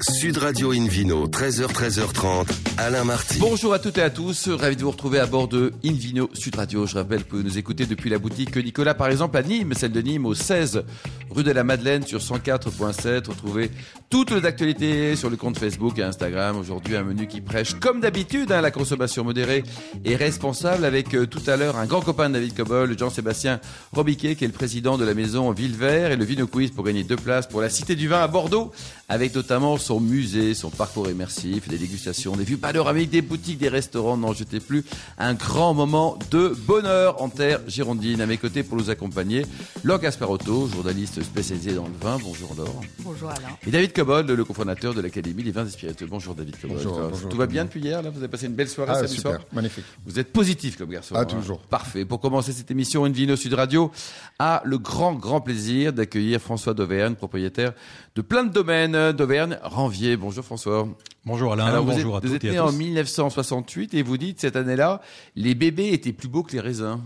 Sud Radio Invino, 13h, 13h30, Alain Marty. Bonjour à toutes et à tous, ravi de vous retrouver à bord de Invino Sud Radio. Je rappelle que vous nous écoutez depuis la boutique Nicolas, par exemple, à Nîmes, celle de Nîmes, au 16 rue de la Madeleine sur 104.7. Retrouvez toutes les actualités sur le compte Facebook et Instagram. Aujourd'hui, un menu qui prêche, comme d'habitude, hein, la consommation modérée et responsable avec euh, tout à l'heure un grand copain de David Cobol, Jean-Sébastien Robiquet, qui est le président de la maison Villevert et le Vino Quiz pour gagner deux places pour la Cité du Vin à Bordeaux, avec notamment son musée, son parcours immersif, des dégustations, des vues panoramiques, des boutiques, des restaurants, n'en jetez plus. Un grand moment de bonheur en terre girondine. À mes côtés pour nous accompagner, Laure Gasparotto, journaliste spécialisé dans le vin. Bonjour Laure. Bonjour Alain. Et David Cobol, le cofondateur de l'Académie des vins et spiritueux. Bonjour David Cobol. Bonjour, bonjour. Tout va bien depuis hier là? Vous avez passé une belle soirée Ah, samedi super, soir? magnifique. Vous êtes positif comme garçon. Ah, hein? toujours. Parfait. Pour commencer cette émission, Invino Sud Radio a le grand, grand plaisir d'accueillir François d'Auvergne, propriétaire de plein de domaines d'Auvergne, Ranvier. Bonjour François. Bonjour Alain, Alors, vous bonjour êtes, à vous êtes né à en tous. 1968 et vous dites cette année-là, les bébés étaient plus beaux que les raisins.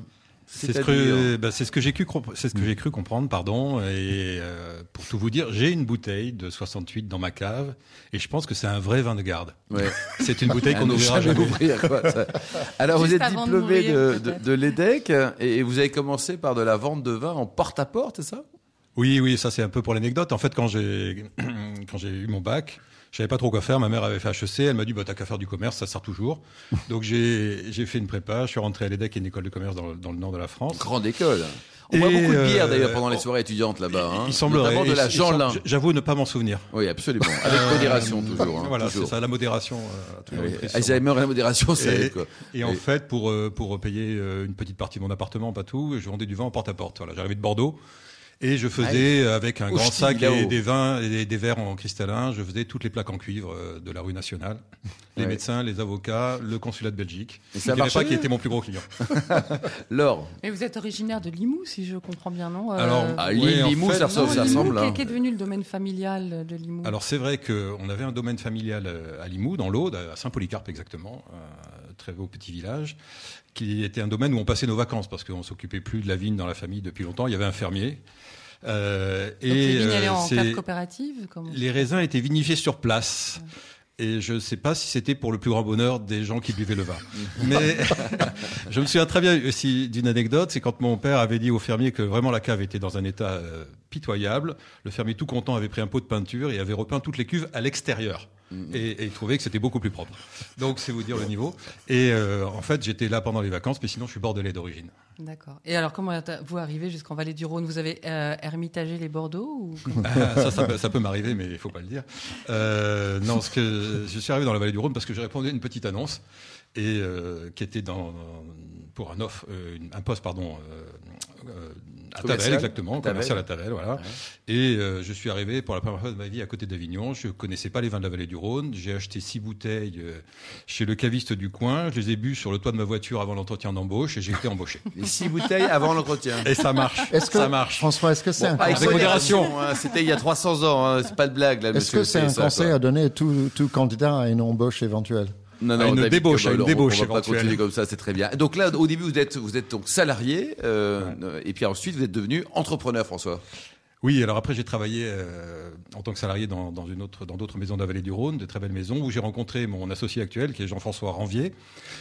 C'est ce que, bah, c'est ce que j'ai cru, compre- c'est ce que j'ai cru comprendre, pardon. Et euh, pour tout vous dire, j'ai une bouteille de 68 dans ma cave, et je pense que c'est un vrai vin de garde. Ouais. C'est une bouteille À qu'on n'ouvrira jamais jamais. ouvrir, quoi, ça. Alors, vous êtes de diplômé mourir, de, de, peut-être. de l'EDEC et vous avez commencé par de la vente de vin en porte-à-porte, c'est ça? Oui, oui, ça c'est un peu pour l'anecdote. En fait, quand j'ai quand j'ai eu mon bac, je savais pas trop quoi faire. Ma mère avait fait HEC, elle m'a dit bah t'as qu'à faire du commerce, ça sert toujours. Donc j'ai j'ai fait une prépa, je suis rentré à l'EDEC, qui est une école de commerce dans, le- dans le nord de la France. Grande école. On Et, boit beaucoup de bière euh, d'ailleurs pendant les soirées étudiantes là-bas. Hein. Il semblerait. Notamment de la Jeanlin. J'avoue ne pas m'en souvenir. Oui, absolument. Avec modération, toujours. hein, voilà, c'est ça, la modération. euh, a toujours Oui. Alzheimer et la modération, aide, quoi. et en fait, pour, euh, pour payer euh, une petite partie de mon appartement, pas tout, je vendais du vin en porte-à-porte. Voilà, j'arrivais de Bordeaux. Et je faisais, euh, avec un grand sac et des vins et des, verres en cristallin, je faisais toutes les plaques en cuivre euh, de la rue nationale. Les Ouais. médecins, les avocats, le consulat de Belgique. Et Je ça ne pas qui était mon plus gros client. Laure. Mais vous êtes originaire de Limoux, si je comprends bien, non Euh, Alors, Ah, Oui, Lille, en Limoux, fait, ça, ressemble- Limoux, hein. qu'est- Qu'est devenu le domaine familial de Limoux? Alors c'est vrai qu'on avait un domaine familial euh, à Limoux, dans l'Aude, à Saint-Polycarpe exactement, très beau petit village, qui était un domaine où on passait nos vacances parce qu'on s'occupait plus de la vigne dans la famille depuis longtemps. Il y avait un fermier. Euh, Donc les vignes euh, en c'est- cave coopérative comment les raisins étaient vinifiés sur place. Et je ne sais pas si c'était pour le plus grand bonheur des gens qui buvaient le vin. Mais je me souviens très bien aussi d'une anecdote, c'est quand mon père avait dit au fermier que vraiment la cave était dans un état euh, pitoyable. Le fermier tout content avait pris un pot de peinture et avait repeint toutes les cuves à l'extérieur. Et, et il trouvait que c'était beaucoup plus propre. Donc c'est vous dire le niveau. Et euh, en fait j'étais là pendant les vacances, mais sinon je suis bordelais d'origine. D'accord. Et alors, comment êtes-vous arrivé jusqu'en Vallée du Rhône? Vous avez euh, ermitagé les Bordeaux ou comment? Ça, ça, peut- ça peut m'arriver, mais il faut pas le dire. Euh, non, ce que je suis arrivé dans la vallée du Rhône parce que j'ai répondu à une petite annonce et euh, qui était dans, pour un offre, euh, un poste, pardon. Euh, à Commercial. Tavel, exactement, commercial à Tavel, voilà. Et euh, je suis arrivé pour la première fois de ma vie à côté d'Avignon. Je connaissais pas les vins de la vallée du Rhône. J'ai acheté six bouteilles euh, chez le caviste du coin. Je les ai bu sur le toit de ma voiture avant l'entretien d'embauche et j'ai été embauché. Les six bouteilles avant l'entretien. Et ça marche. Est-ce que, ça marche. François, est-ce que c'est un, Bon, avec avec modération. hein, C'était il y a 300 ans, hein, c'est pas de blague là, est-ce que c'est un conseil à donner à tout, tout candidat à une embauche éventuelle? Non, À une David débauche, Cobol, à une débauche On va pas continuer comme ça, c'est très bien. Donc là, au début, vous êtes, vous êtes donc salarié, euh, et puis ensuite, vous êtes devenu entrepreneur, François. Oui, alors après j'ai travaillé euh, en tant que salarié dans, dans une autre, dans d'autres maisons de la vallée du Rhône, de très belles maisons, où j'ai rencontré mon associé actuel, qui est Jean-François Ranvier.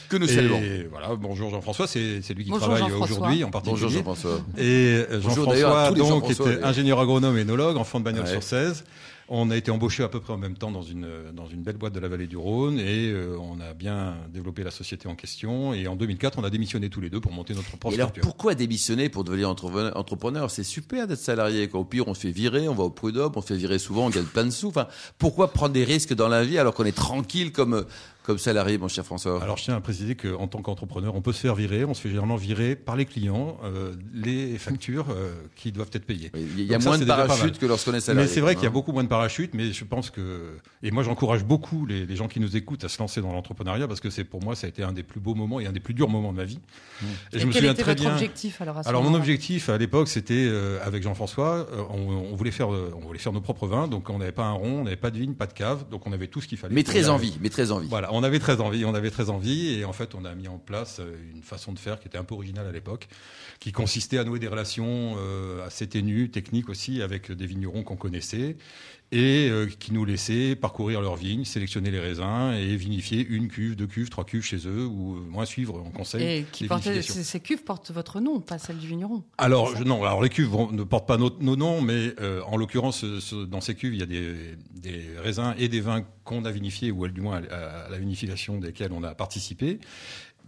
Que nous Et saluons. voilà, bonjour Jean-François, c'est c'est lui qui Bonjour travaille Jean-François. aujourd'hui en particulier. Bonjour Jean-François. Et euh, Jean-François, donc, était ingénieur agronome et énologue, enfant de bagnole Ouais. sur 16. On a été embauchés à peu près en même temps dans une, dans une belle boîte de la vallée du Rhône et euh, on a bien développé la société en question. Et en 2004, on a démissionné tous les deux pour monter notre propre Et alors, pourquoi démissionner pour devenir entrepreneur, entrepreneur? C'est super d'être salarié. Quoi. Au pire, on se fait virer, on va au prud'homme, on se fait virer souvent, on gagne plein de sous. Enfin, pourquoi prendre des risques dans la vie alors qu'on est tranquille comme, comme salarié, mon cher François Alors, je tiens à préciser qu'en tant qu'entrepreneur, on peut se faire virer. On se fait généralement virer par les clients euh, les factures euh, qui doivent être payées. Il y a Donc moins de parachutes que lorsqu'on est salarié. Mais c'est vrai qu'il y a hein. beaucoup moins de parachutes, mais je pense que et moi j'encourage beaucoup les, les gens qui nous écoutent à se lancer dans l'entrepreneuriat parce que c'est pour moi ça a été un des plus beaux moments et un des plus durs moments de ma vie. Et, Et je me quel souviens était très votre bien. objectif alors à ce Alors mon objectif à l'époque c'était euh, avec Jean-François, euh, on, on voulait faire euh, on voulait faire nos propres vins, donc on n'avait pas un rond, on n'avait pas de vigne, pas de cave, donc on avait tout ce qu'il fallait. Mais très envie, mais très envie. Voilà, on avait très envie, on avait très envie, et en fait, on a mis en place euh, une façon de faire qui était un peu originale à l'époque, qui consistait à nouer des relations euh, assez ténues, techniques aussi, avec des vignerons qu'on connaissait, et euh, qui nous laissaient parcourir leurs vignes, sélectionner les raisins et vinifier une cuve, deux cuves, trois cuves chez eux ou euh, moins suivre en conseil. Et qui les portait- vinifications. ces cuves portent votre nom, pas celle du vigneron. Alors je- non, alors les cuves vont- ne portent pas nos, nos noms, mais euh, en l'occurrence ce- ce- dans ces cuves il y a des, des raisins et des vins qu'on a vinifiés ou du moins à, à la vinification desquels on a participé.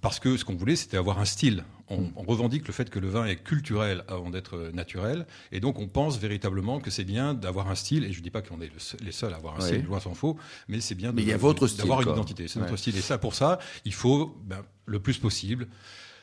Parce que ce qu'on voulait, c'était avoir un style. On, on revendique le fait que le vin est culturel avant d'être naturel, et donc on pense véritablement que c'est bien d'avoir un style. Et je dis pas qu'on est le les seuls à avoir un Oui. style, loin s'en faut, mais c'est bien d'avoir une identité. C'est notre style. Et ça, pour ça, il faut ben, le plus possible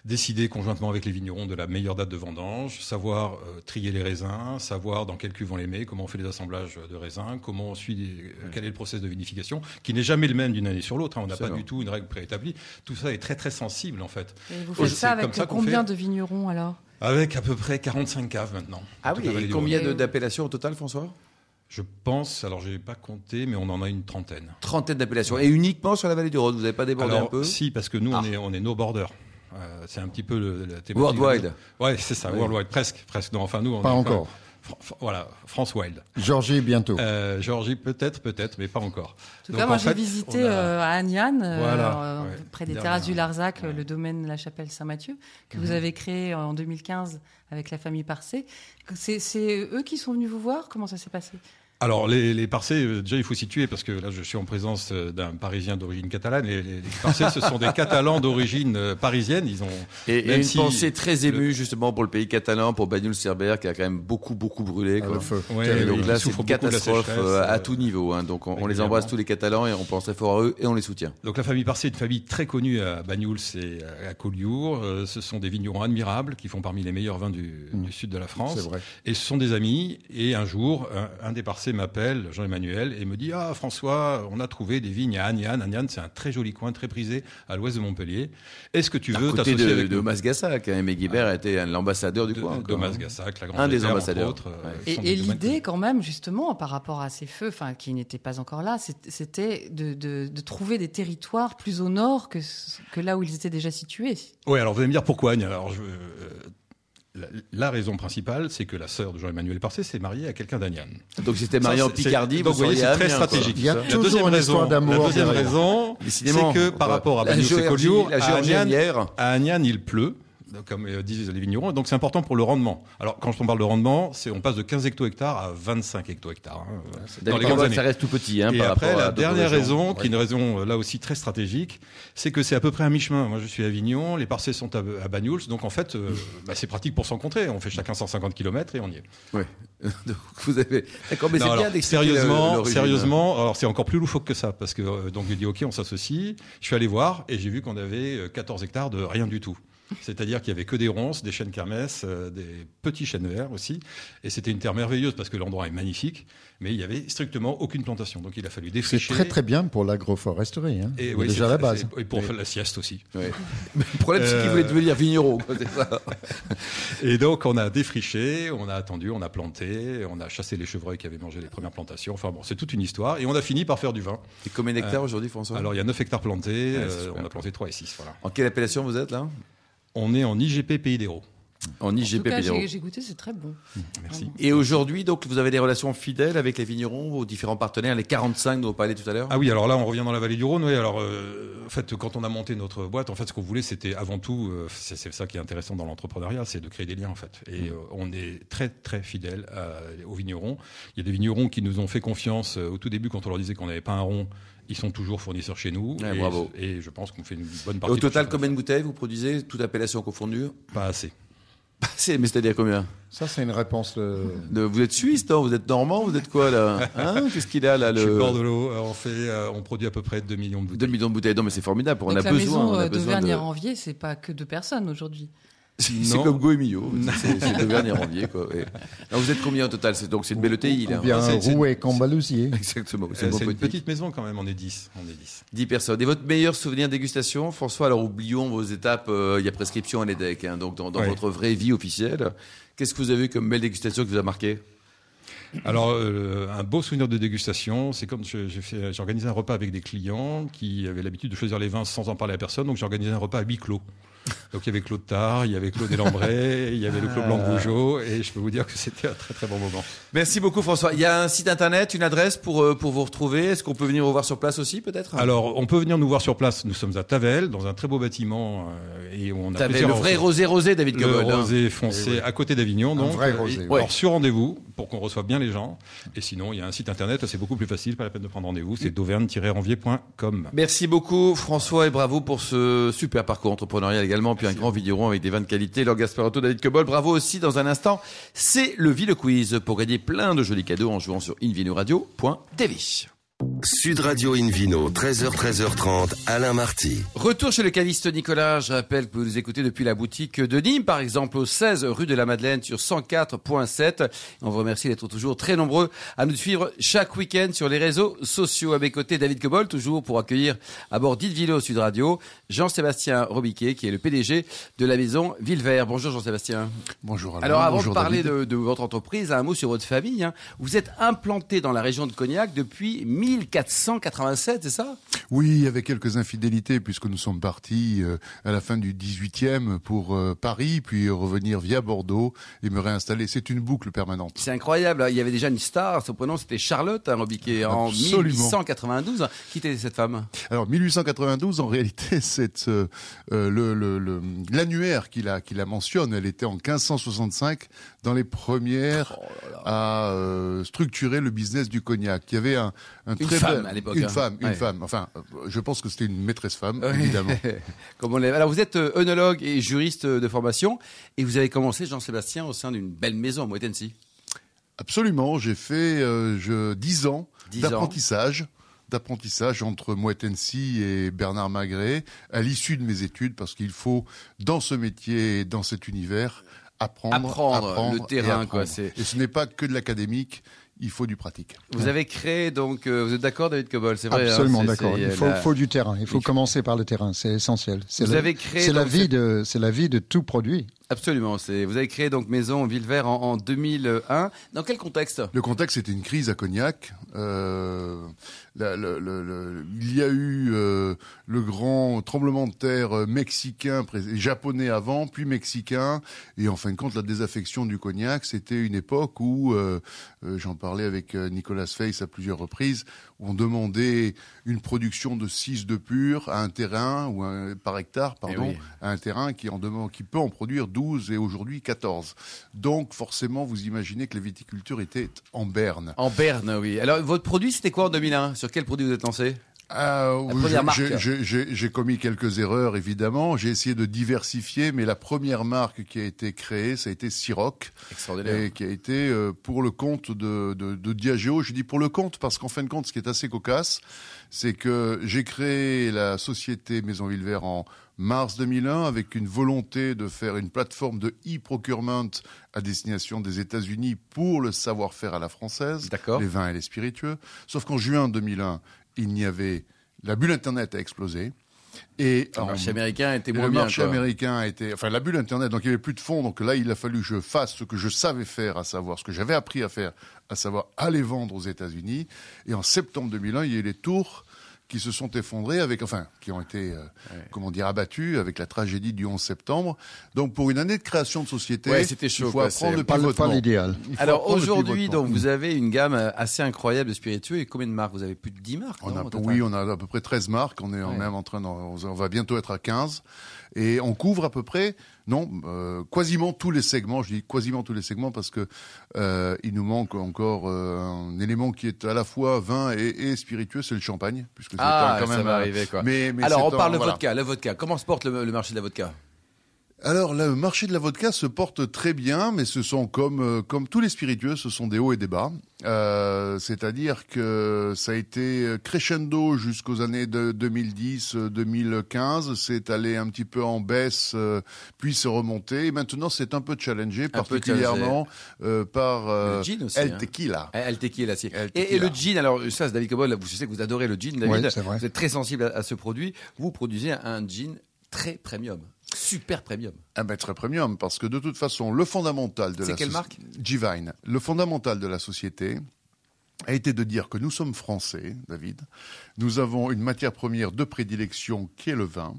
décider conjointement avec les vignerons de la meilleure date de vendange, savoir euh, trier les raisins, savoir dans quelle cuve on les met, comment on fait les assemblages de raisins, comment on suit, euh, quel est le process de vinification, qui n'est jamais le même d'une année sur l'autre. hein. on n'a pas du tout une règle préétablie. Tout ça est très très sensible en fait. Et vous faites ça avec ça combien fait. de vignerons alors? Avec à peu près 45 caves maintenant. Ah oui, et combien d'appellations au total, François? Je pense, alors j'ai pas compté, mais on en a une trentaine. Trentaine d'appellations. Et uniquement sur la vallée du Rhône, vous n'avez pas débordé alors un peu? si, parce que nous Ah. on est on est no border. Euh, c'est un petit peu le, la thématique. Worldwide. Ouais, c'est ça, Oui. worldwide, presque, presque. Non, enfin nous on Pas encore. Fran- voilà, France Wild. Georgie, bientôt. Euh, Géorgie, peut-être, peut-être, mais pas encore. En tout Donc, cas, moi j'ai visité a- euh, à Agnan, euh, Voilà, euh, ouais. près des Dernière- terrasses du Larzac, euh, ouais. le domaine La Chapelle Saint-Mathieu, que Mhm. vous avez créé en 2015 avec la famille Parcé. C'est eux qui sont venus vous voir? Comment ça s'est passé? Alors, les, les Parcés, euh, déjà, il faut situer, parce que là, je suis en présence euh, d'un Parisien d'origine catalane. Les, les, les Parcés, ce sont des Catalans d'origine euh, parisienne. Ils ont. Et, et une si pensée très le- émue justement pour le pays catalan, pour Bagnoul Cerber, qui a quand même beaucoup, beaucoup brûlé. Ah, quoi. le feu. Ouais, Et oui, donc ils là, c'est une catastrophe euh, à tout niveau. hein. Donc on, on les embrasse tous les Catalans et on pense très fort à eux et on les soutient. Donc, la famille Parcé est une famille très connue à Banyuls et à Collioure. Euh, ce sont des vignerons admirables qui font parmi les meilleurs vins du, Mm. du sud de la France. C'est vrai. Et ce sont des amis. Et un jour, un, un des Parcés m'appelle, Jean-Emmanuel, et me dit Ah, François, on a trouvé des vignes à Agnan. Agnan, c'est un très joli coin, très prisé, à l'ouest de Montpellier. Est-ce que tu veux t'associer de, avec de nous Masgassac, hein, Aimé Guibert était l'ambassadeur du de, coin. de quoi, hein. Masgassac, la Grande Un des ambassadeurs. autres, euh, Ouais. Et, l'idée, quand même, justement, par rapport à ces feux, enfin, qui n'étaient pas encore là, c'était de, de- de trouver des territoires plus au nord que, que là où ils étaient déjà situés. Oui, alors vous allez me dire pourquoi Agne Alors, je, euh, la, la raison principale, c'est que la sœur de Jean-Emmanuel Parcé s'est mariée à quelqu'un d'Agnan. Donc c'était marié en Picardie, donc, vous voyez, c'est très quoi. stratégique. Il y a. La toujours deuxième une histoire raison, d'amour la deuxième raison, c'est que par rapport à géorgie, Collioure, à Agnan, il pleut, comme euh, disent les vignerons, donc c'est important pour le rendement. Alors, quand on parle de rendement, c'est on passe de 15 hecto-hectares à 25 hecto-hectares. hein, dans les D'accord, grandes ça reste tout petit. Hein, et par après, à la dernière raison, qui est une raison euh, là aussi très stratégique, c'est que c'est à peu près un mi-chemin. Moi, je suis à Avignon, les parcelles sont à, à Banyuls, donc en fait, euh, bah, c'est pratique pour s'encontrer. On fait chacun 150 km et on y est. Donc, vous avez. D'accord, mais c'est bien d'expliquer sérieusement, l'origine. sérieusement, alors c'est encore plus loufoque que ça, parce que donc j'ai dit ok, on s'associe. Je suis allé voir et j'ai vu qu'on avait euh, 14 hectares de rien du tout. C'est-à-dire qu'il y avait que des ronces, des chênes kermès, euh, des petits chênes verts aussi. Et c'était une terre merveilleuse parce que l'endroit est magnifique, mais il y avait strictement aucune plantation. Donc il a fallu C'est défricher. très très bien pour l'agroforesterie. Hein. Et oui, déjà c'est- la base. c'est- Et pour Mais- faire la sieste aussi. Mais Le problème, c'est qu'il Euh, voulait devenir vigneron. quoi, c'est ça. Et donc, on a défriché, on a attendu, on a planté, on a chassé les chevreuils qui avaient mangé les premières plantations. Enfin bon, c'est toute une histoire. Et on a fini par faire du vin. Et combien d'hectares aujourd'hui, François? Alors, il y a 9 hectares plantés, Ouais, c'est euh, on a planté 3 et 6. Voilà. En quelle appellation vous êtes là? On est en IGP Pays d'Hérault. En En IGP cas, Pédéro. j'ai j'ai goûté, c'est très bon. Merci. Et aujourd'hui, donc, vous avez des relations fidèles avec les vignerons, vos différents partenaires, les 45 dont on parlait tout à l'heure? Ah oui, alors là, on revient dans la vallée du Rhône. Oui, alors, euh, en fait, quand on a monté notre boîte, en fait, ce qu'on voulait, c'était avant tout, euh, c'est ça qui est intéressant dans l'entrepreneuriat, c'est de créer des liens, en fait. Et euh, on est très, très fidèles à- aux vignerons. Il y a des vignerons qui nous ont fait confiance euh, au tout début quand on leur disait qu'on n'avait pas un rond. Ils sont toujours fournisseurs chez nous. Ouais, et, bravo. et je pense qu'on fait une bonne Et partie. Au de total, combien de bouteilles vous produisez, toute appellation confondue. Pas assez. C'est, mais c'est-à-dire combien Ça, c'est une réponse. euh, De- Vous êtes suisse, non Vous êtes normand Vous êtes quoi là hein Qu'est-ce qu'il a là Je suis le... bordelot. euh, On fait, euh, on produit à peu près 2 millions de 2 bouteilles. millions de bouteilles. Non, mais c'est formidable. On Donc a la besoin. maison on a euh, besoin de... d'Auvergne-Ranvier, c'est pas que deux personnes aujourd'hui. C'est comme Go et Millau. C'est quoi. ouais. Non, vous êtes combien au total? C'est- Donc c'est une belle ETI, là. bien Rouet, Cambalousier. Exactement. C'est Euh, une petite. petite maison quand même, on est 10. On est 10. 10 personnes. Et votre meilleur souvenir de dégustation, François Alors oublions vos étapes. euh, Il y a prescription à l'EDEC, hein, donc dans, dans Ouais. votre vraie vie officielle. Qu'est-ce que vous avez eu comme belle dégustation qui vous a marqué? Alors, euh, un beau souvenir de dégustation, c'est comme fait- j'ai organisé un repas avec des clients qui avaient l'habitude de choisir les vins sans en parler à personne, donc j'ai organisé un repas à huis clos. Donc il y avait Claude Tard, il y avait Claude Elambray, il y avait le Claude Blanc Bougeot, et je peux vous dire que c'était un très très bon moment. Merci beaucoup François. Il y a un site internet, une adresse pour, euh, pour vous retrouver? Est-ce qu'on peut venir vous voir sur place aussi peut-être? Alors on peut venir nous voir sur place. Nous sommes à Tavel, dans un très beau bâtiment, euh, et on a plusieurs- le vrai rosé rosé David le hein. rosé foncé à côté d'Avignon, donc vrai euh, rosé, et- alors sur rendez-vous pour qu'on reçoive bien les gens. Et sinon, il y a un site internet, c'est beaucoup plus facile, pas la peine de prendre rendez-vous. C'est dauvergne-ranvier.com. Merci beaucoup François et bravo pour ce super parcours entrepreneurial également, puis un grand vigneron avec des vins de qualité. Laure Gasparotto, David Cobol, bravo aussi dans un instant. C'est le Ville Quiz pour gagner plein de jolis cadeaux en jouant sur invinoradio.tv. Sud Radio Invino, 13h, 13h30, Alain Marty. Retour chez le caviste Nicolas. Je rappelle que vous nous écoutez depuis la boutique de Nîmes, par exemple, au 16 rue de la Madeleine sur 104.7. On vous remercie d'être toujours très nombreux à nous suivre chaque week-end sur les réseaux sociaux. À mes côtés, David Cobol, toujours pour accueillir à bord d'Idvilo Sud Radio, Jean-Sébastien Robiquet, qui est le PDG de la maison Villevert. Bonjour Jean-Sébastien. Bonjour Alain. Alors avant bonjour de parler de, de votre entreprise, un mot sur votre famille. hein. Vous êtes implanté dans la région de Cognac depuis 1487, c'est ça? Oui, avec quelques infidélités puisque nous sommes partis euh, à la fin du 18e pour euh, Paris, puis revenir via Bordeaux et me réinstaller. C'est une boucle permanente. C'est incroyable. Il y avait déjà une star. Son prénom, c'était Charlotte hein, Robiquet en Absolument. 1892. Qui était cette femme? Alors 1892, en réalité, c'est euh, euh, le- le- le- l'annuaire qui la, qui la mentionne. Elle était en 1565 dans les premières Oh à structurer le business du cognac. Il y avait un, un Une très femme, à l'époque, Une hein. femme, une Ouais. femme. Enfin, euh, je pense que c'était une maîtresse femme, Ouais. évidemment. Comme on l'a- Alors vous êtes euh, œnologue et juriste de formation et vous avez commencé, Jean-Sébastien, au sein d'une belle maison à Moitensi. Absolument, j'ai fait euh, je, 10 ans 10 ans. d'apprentissage d'apprentissage entre Moët-Hennessy et Bernard Magret à l'issue de mes études parce qu'il faut dans ce métier et dans cet univers apprendre Apprendre, le terrain, apprendre. quoi, c'est- et ce n'est pas que de l'académique il faut du pratique Vous avez créé donc, euh, vous êtes d'accord, David Cobol? C'est vrai. hein, Absolument d'accord. Il faut, la- faut du terrain. Il faut commencer par le terrain. C'est essentiel. C'est Vous la- vie de. C'est la vie de tout produit. Absolument. Vous avez créé donc Maison Villevert en, en 2001. Dans quel contexte? Le contexte c'était une crise à Cognac. Euh, la- il y a eu euh, le grand tremblement de terre euh, mexicain, japonais avant, puis mexicain, et en fin de compte la désaffection du Cognac. C'était une époque où euh, j'en parlais avec Nicolas Feiss à plusieurs reprises, où on demandait une production de 6 de pur à un terrain ou un, par hectare, pardon, Eh oui. à un terrain qui en demande, qui peut en produire 12 et aujourd'hui 14. Donc forcément, vous imaginez que la viticulture était en berne. En Berne, oui. Alors votre produit, c'était quoi en 2001 Sur quel produit vous êtes lancé? Ah, marque. j'ai- commis quelques erreurs, évidemment. J'ai essayé de diversifier, mais la première marque qui a été créée, ça a été Extraordinaire. et qui a été euh, pour le compte de, de, de Diageo. Je dis pour le compte parce qu'en fin de compte, ce qui est assez cocasse, c'est que j'ai créé la société Maison Villevert en mars 2001 avec une volonté de faire une plateforme de e-procurement à destination des États-Unis pour le savoir-faire à la française, les vins et les spiritueux. Sauf qu'en juin 2001, il n'y avait la bulle Internet a explosé. Et Le en- marché américain était moins le bien. marché quoi. américain a été, enfin la bulle internet, donc il n'y avait plus de fonds, donc là il a fallu que je fasse ce que je savais faire, à savoir ce que j'avais appris à faire, à savoir aller vendre aux États-Unis. Et en septembre 2001, il y a eu les tours qui se sont effondrés avec, enfin, qui ont été, euh, comment dire, abattus avec la tragédie du 11 septembre. Donc pour une année de création de société, Ouais, c'était chaud, il faut apprendre le le- pas pivotement. l'idéal. Alors aujourd'hui, pivotement. donc vous avez une gamme assez incroyable de spiritueux et combien de marques? Vous avez plus de 10 marques On non, a, au total? oui, on a à peu près 13 marques. On est Ouais. même en train on va bientôt être à 15. Et on couvre à peu près, non, euh, quasiment tous les segments. Je dis quasiment tous les segments parce que euh, il nous manque encore euh, un élément qui est à la fois vin et, et spiritueux, c'est le champagne, puisque c'est Ah, quand ça même. va un- arriver quoi. Mais, mais Alors on parle de voilà. vodka, le vodka. Comment se porte le, le marché de la vodka? Alors, le marché de la vodka se porte très bien, mais ce sont comme euh, comme tous les spiritueux, ce sont des hauts et des bas. Euh, C'est-à-dire que ça a été crescendo jusqu'aux années de 2010-2015. C'est allé un petit peu en baisse, euh, puis c'est remonté. Et maintenant, c'est un peu challengé, particulièrement euh, par euh, Le gin aussi, El hein. Tequila. Eh, El tequila, si. El Et, le gin, alors ça, c'est David Cobol, vous, je sais que vous adorez le gin, David. Ouais, c'est vrai. Vous êtes très sensible à, à ce produit. Vous produisez un gin très premium, super premium. Ah ben, très premium, parce que de toute façon, le fondamental de C'est la quelle soci- marque? Givine. Le fondamental de la société a été de dire que nous sommes français, David. Nous avons une matière première de prédilection qui est le vin.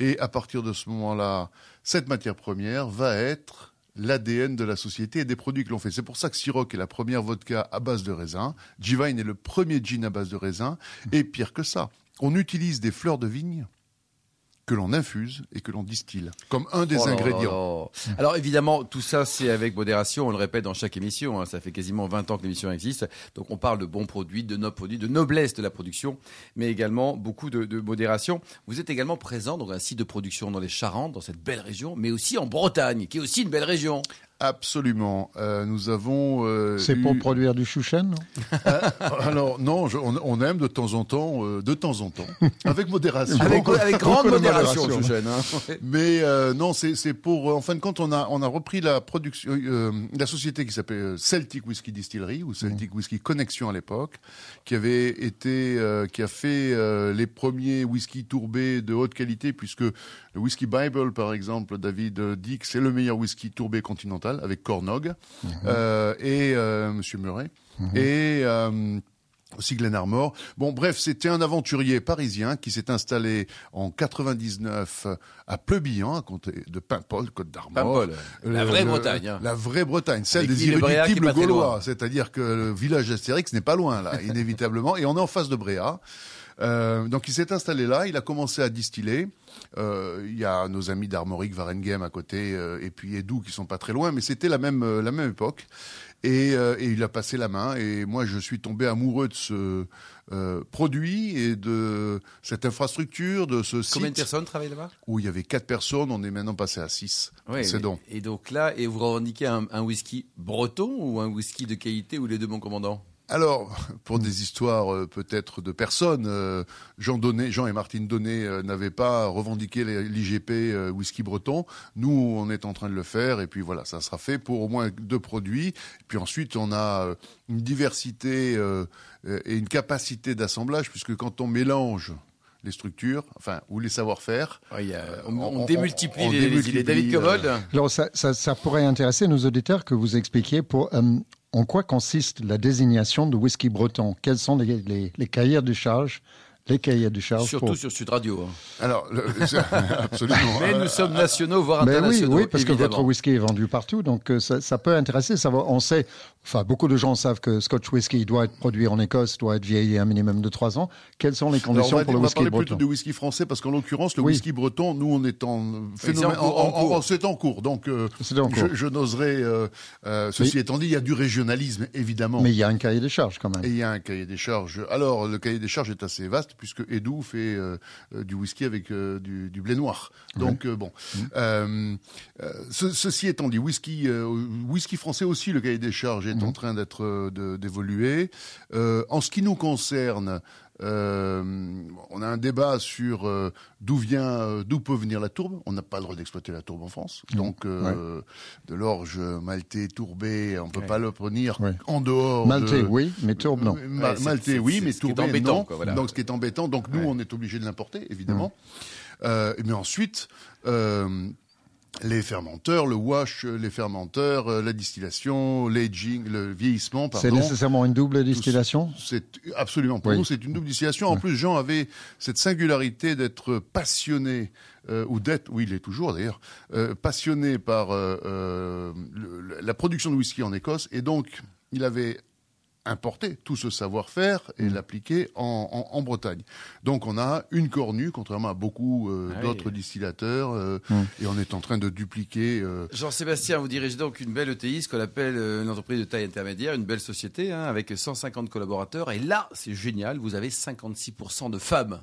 Et à partir de ce moment-là, cette matière première va être l'ADN de la société et des produits que l'on fait. C'est pour ça que Ciroc est la première vodka à base de raisin, Givine est le premier gin à base de raisin, et pire que ça, on utilise des fleurs de vigne que l'on infuse et que l'on distille comme un des Oh ingrédients. Alors évidemment, tout ça c'est avec modération, on le répète dans chaque émission, hein. ça fait quasiment 20 ans que l'émission existe, donc on parle de bons produits, de nobles produits, de noblesse de la production, mais également beaucoup de, de modération. Vous êtes également présent dans un site de production dans les Charentes, dans cette belle région, mais aussi en Bretagne, qui est aussi une belle région. Absolument. Euh, nous avons. euh, C'est eu- pour produire du chouchen, non? Alors non, je- on, on aime de temps en temps, euh, de temps en temps, avec modération. Avec, avec grande modération, modération. Chouchen, hein. Mais euh, non, c'est c'est pour. euh, en fin de compte, on a on a repris la production, euh, la société qui s'appelait euh, Celtic Whisky Distillery ou Celtic Whisky Connection à l'époque, qui avait été, euh, qui a fait euh, les premiers whisky tourbés de haute qualité, puisque le whisky Bible, par exemple, David euh, dit que c'est le meilleur whisky tourbé continental avec Cornog euh, et euh, Monsieur Murray et euh, aussi Glenarmor. Bon, bref, c'était un aventurier parisien qui s'est installé en 99 à Pleubillan, à côté de Paimpol, Côte d'Armor. La vraie le- Bretagne, hein. La vraie Bretagne, celle Avec des irréductibles gaulois. C'est-à-dire que le village d'Astérix n'est pas loin, là, inévitablement. Et on est en face de Bréa. Euh, donc il s'est installé là, il a commencé à distiller. Euh, Il y a nos amis d'Armorique, Varengem à côté, euh, et puis Edou qui sont pas très loin, mais c'était la même la même époque. Et, et il a passé la main. Et moi, je suis tombé amoureux de ce produit et de cette infrastructure, de ce Combien de site personnes travaillent là-bas? Où il y avait quatre personnes. On est maintenant passé à six. C'est donc. Et donc là, et vous revendiquez un, un whisky breton ou un whisky de qualité ou les deux, mon commandant? Alors, pour des histoires euh, peut-être de personnes, euh, Jean, Donnet, Jean et Martine Donnet euh, n'avaient pas revendiqué l'IGP euh, whisky breton. Nous, on est en train de le faire et puis voilà, ça sera fait pour au moins deux produits. Et puis ensuite, on a une diversité et une capacité d'assemblage puisque quand on mélange les structures, enfin, ou les savoir-faire, on, on- on on- démultiplie on les, les idées. démultiplie, David Alors, ça, ça, ça pourrait intéresser nos auditeurs que vous expliquiez pour, euh, en quoi consiste la désignation de whisky breton? Quels sont les, les, les cahiers de charge les cahiers de charge Surtout pour- sur Sud Radio. hein. alors, le- absolument. Mais nous sommes nationaux, voire oui, internationaux. oui, parce que votre whisky est vendu partout, donc euh, ça, ça peut intéresser. Ça va, on sait, enfin, beaucoup de gens savent que Scotch whisky doit être produit en Écosse, doit être vieilli un minimum de trois ans. Quelles sont les conditions va, pour le on va whisky parler breton plutôt du whisky français parce qu'en l'occurrence, le Oui. whisky breton, nous, on est en c'est phénomène. en cours, en en- en- cours. C'est en cours. Donc, euh, C'est en cours. je, je n'oserais. euh, euh, ceci étant dit, il y a du régionalisme, évidemment. Mais il y a un cahier de charge quand même. Et il y a un cahier des charges. Alors, le cahier des charges est assez vaste puisque Edou fait euh, du whisky avec euh, du, du blé noir. Donc, euh, bon. Ce- ceci étant dit, whisky, euh, whisky français aussi, le cahier des charges est en train d'être euh, d'évoluer. Euh, en ce qui nous concerne, euh, on a un débat sur euh, d'où vient, euh, d'où peut venir la tourbe. On n'a pas le droit d'exploiter la tourbe en France. Donc, euh, de l'orge maltais tourbé, on peut Ouais. pas le prendre Ouais. en dehors. Maltais, de- oui, mais tourbe, non. Ma- Maltais, oui, mais ce qui est tourbé, embêtant, non. quoi, voilà. Donc, ce qui est embêtant. Donc, nous, Ouais. on est obligé de l'importer, évidemment. Euh, mais ensuite, euh, les fermenteurs, le wash, les fermenteurs, euh, la distillation, l'aging, le vieillissement, C'est nécessairement une double distillation C'est absolument pour Oui. nous, c'est une double distillation. En plus, Jean avait cette singularité d'être passionné euh, ou d'être, oui, il est toujours d'ailleurs, euh, passionné par euh, euh, le- la production de whisky en Écosse, et donc il avait importé tout ce savoir-faire et Mm. l'appliquer en, en- en Bretagne. Donc on a une cornue, contrairement à beaucoup euh, Ah oui. d'autres distillateurs, euh, Mm. et on est en train de dupliquer. euh, Jean-Sébastien, vous dirigez donc une belle ETI, ce qu'on appelle euh, une entreprise de taille intermédiaire, une belle société, hein, avec 150 collaborateurs. Et là, c'est génial, vous avez 56% de femmes.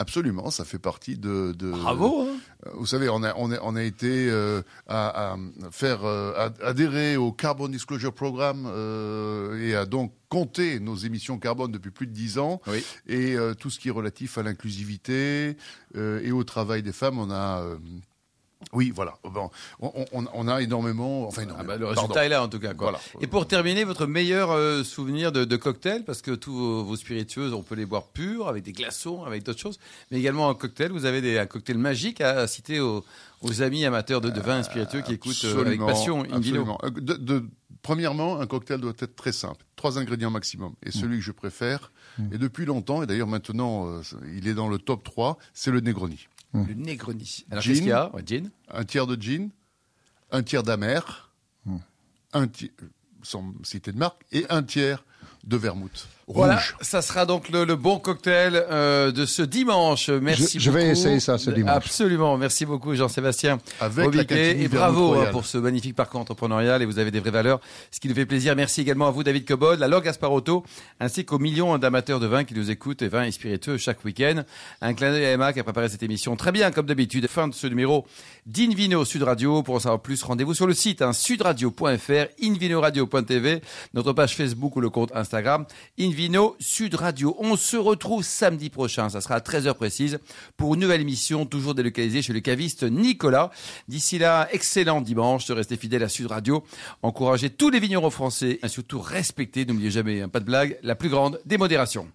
Absolument, ça fait partie de. de Bravo hein Euh, Vous savez, on a, on a, on a été euh, à, à faire euh, adhérer au Carbon Disclosure Programme euh, et à donc compter nos émissions carbone depuis plus de dix ans. Oui. Et euh, tout ce qui est relatif à l'inclusivité euh, et au travail des femmes, on a. euh, oui, voilà. Bon, on, on- on a énormément. Enfin, Ah bah, Le Pardon. résultat est là, en tout cas. Quoi. Voilà. Et pour terminer, votre meilleur euh, souvenir de, de cocktail, parce que tous vos, vos spiritueuses, on peut les boire purs, avec des glaçons, avec d'autres choses, mais également un cocktail. Vous avez des, un cocktail magique à, à citer aux, aux amis amateurs de, de vin et spiritueux qui écoutent euh, avec passion absolument. Euh, de- de- premièrement, un cocktail doit être très simple. Trois ingrédients maximum. Et celui que je préfère, et depuis longtemps, et d'ailleurs maintenant, euh, il est dans le top 3, c'est le Negroni. Le Negroni. Alors qu'est-ce qu'il y a Ouais, Gin. un tiers de gin, un tiers d'amer, Hmm. un tiers, sans citer de marque, et un tiers de vermouth. Voilà, ça sera donc le, le bon cocktail euh, de ce dimanche. Merci Je- je vais essayer ça ce dimanche. Absolument. Merci beaucoup Jean-Sébastien Avec la et bravo hein, pour ce magnifique parcours entrepreneurial et vous avez des vraies valeurs, ce qui nous fait plaisir. Merci également à vous David Cobod, la Log Gasparotto, ainsi qu'aux millions d'amateurs de vin qui nous écoutent et vins et spiritueux chaque week-end. Un clin d'œil à Emma qui a préparé cette émission très bien comme d'habitude. Fin de ce numéro d'Invino Sud Radio. Pour en savoir plus, rendez-vous sur le site hein, sudradio.fr, invinoradio.tv, notre page Facebook ou le compte Instagram Invino Sud Radio. On se retrouve samedi prochain, ça sera à 13h précise, pour une nouvelle émission, toujours délocalisée chez le caviste Nicolas. D'ici là, excellent dimanche, restez fidèles à Sud Radio, encouragez tous les vignerons français et surtout respectez, n'oubliez jamais, hein, pas de blague, la plus grande démodération.